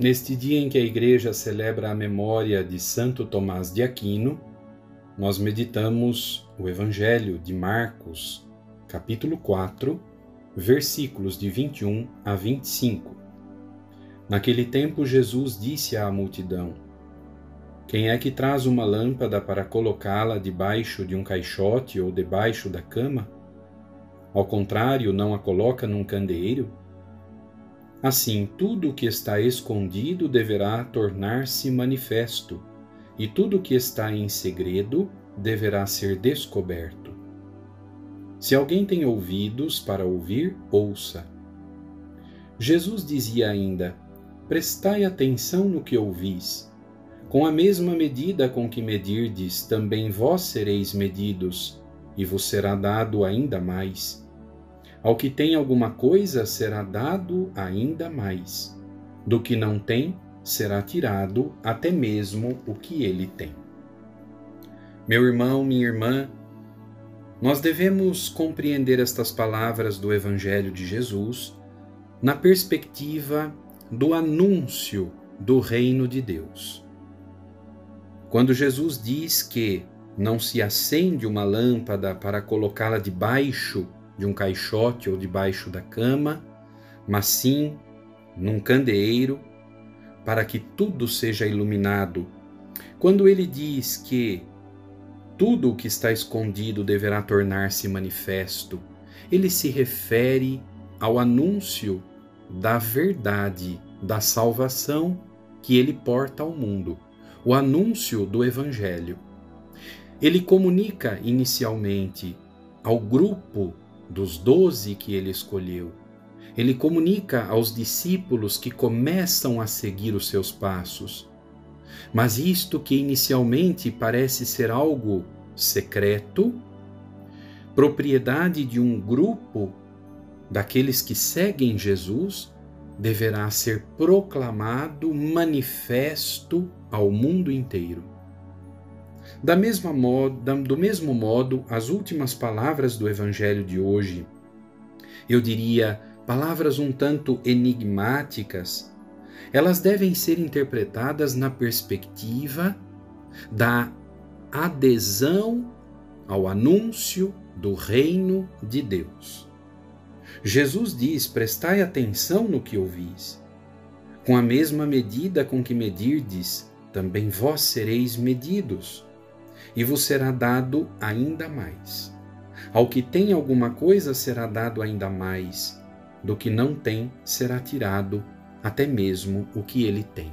Neste dia em que a Igreja celebra a memória de Santo Tomás de Aquino, nós meditamos o Evangelho de Marcos, capítulo 4, versículos de 21 a 25. Naquele tempo, Jesus disse à multidão: Quem é que traz uma lâmpada para colocá-la debaixo de um caixote ou debaixo da cama? Ao contrário, não a coloca num candeeiro? Assim, tudo o que está escondido deverá tornar-se manifesto, e tudo o que está em segredo deverá ser descoberto. Se alguém tem ouvidos para ouvir, ouça. Jesus dizia ainda: Prestai atenção no que ouvis. Com a mesma medida com que medirdes, também vós sereis medidos, e vos será dado ainda mais. Ao que tem alguma coisa será dado ainda mais. Do que não tem, será tirado até mesmo o que ele tem. Meu irmão, minha irmã, nós devemos compreender estas palavras do Evangelho de Jesus na perspectiva do anúncio do reino de Deus. Quando Jesus diz que não se acende uma lâmpada para colocá-la debaixo de um caixote ou debaixo da cama, mas sim num candeeiro, para que tudo seja iluminado. Quando ele diz que tudo o que está escondido deverá tornar-se manifesto, ele se refere ao anúncio da verdade, da salvação que ele porta ao mundo, o anúncio do Evangelho. Ele comunica inicialmente ao grupo dos doze que ele escolheu. Ele comunica aos discípulos que começam a seguir os seus passos. Mas isto que inicialmente parece ser algo secreto, propriedade de um grupo daqueles que seguem Jesus, deverá ser proclamado, manifesto ao mundo inteiro. Da mesma modo, do mesmo modo, as últimas palavras do Evangelho de hoje, eu diria palavras um tanto enigmáticas, elas devem ser interpretadas na perspectiva da adesão ao anúncio do reino de Deus. Jesus diz: Prestai atenção no que ouvis. Com a mesma medida com que medirdes, também vós sereis medidos e vos será dado ainda mais. Ao que tem alguma coisa será dado ainda mais, do que não tem será tirado até mesmo o que ele tem.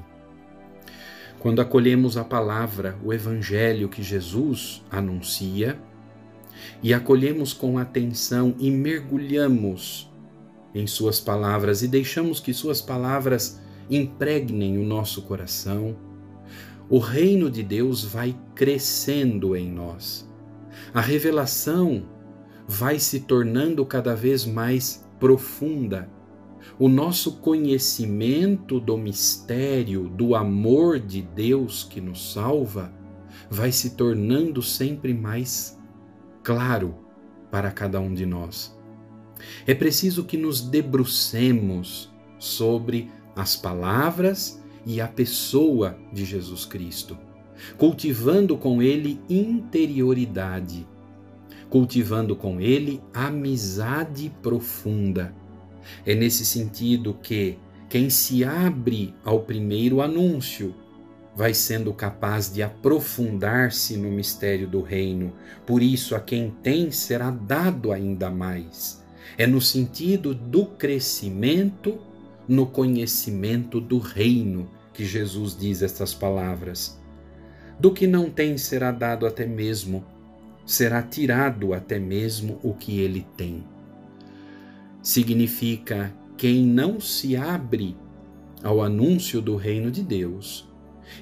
Quando acolhemos a palavra, o evangelho que Jesus anuncia, e acolhemos com atenção e mergulhamos em Suas palavras e deixamos que Suas palavras impregnem o nosso coração, o reino de Deus vai crescendo em nós. A revelação vai se tornando cada vez mais profunda. O nosso conhecimento do mistério, do amor de Deus que nos salva, vai se tornando sempre mais claro para cada um de nós. É preciso que nos debrucemos sobre as palavras e a pessoa de Jesus Cristo, cultivando com ele interioridade, cultivando com ele amizade profunda. É nesse sentido que quem se abre ao primeiro anúncio vai sendo capaz de aprofundar-se no mistério do reino. Por isso, a quem tem será dado ainda mais. É no sentido do crescimento no conhecimento do reino que Jesus diz estas palavras. Do que não tem será dado até mesmo, será tirado até mesmo o que ele tem. Significa quem não se abre ao anúncio do reino de Deus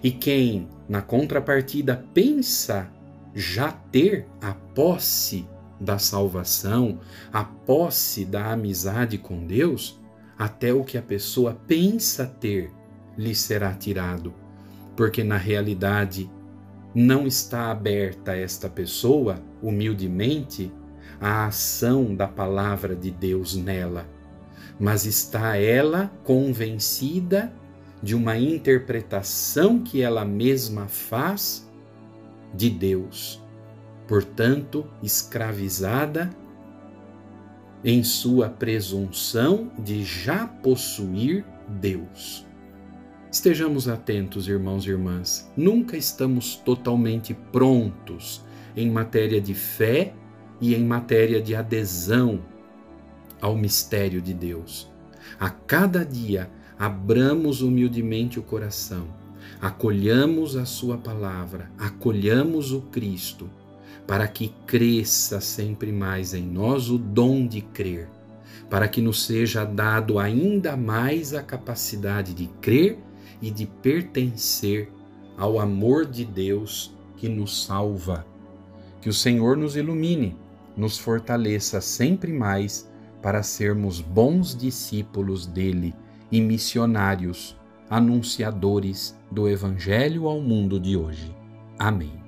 e quem, na contrapartida, pensa já ter a posse da salvação, a posse da amizade com Deus, até o que a pessoa pensa ter lhe será tirado, porque na realidade não está aberta esta pessoa, humildemente, a ação da palavra de Deus nela, mas está ela convencida de uma interpretação que ela mesma faz de Deus, portanto, escravizada em sua presunção de já possuir Deus. Estejamos atentos, irmãos e irmãs. Nunca estamos totalmente prontos em matéria de fé e em matéria de adesão ao mistério de Deus. A cada dia, abramos humildemente o coração, acolhamos a Sua palavra, acolhamos o Cristo, para que cresça sempre mais em nós o dom de crer, para que nos seja dado ainda mais a capacidade de crer e de pertencer ao amor de Deus que nos salva. Que o Senhor nos ilumine, nos fortaleça sempre mais para sermos bons discípulos dele e missionários, anunciadores do Evangelho ao mundo de hoje. Amém.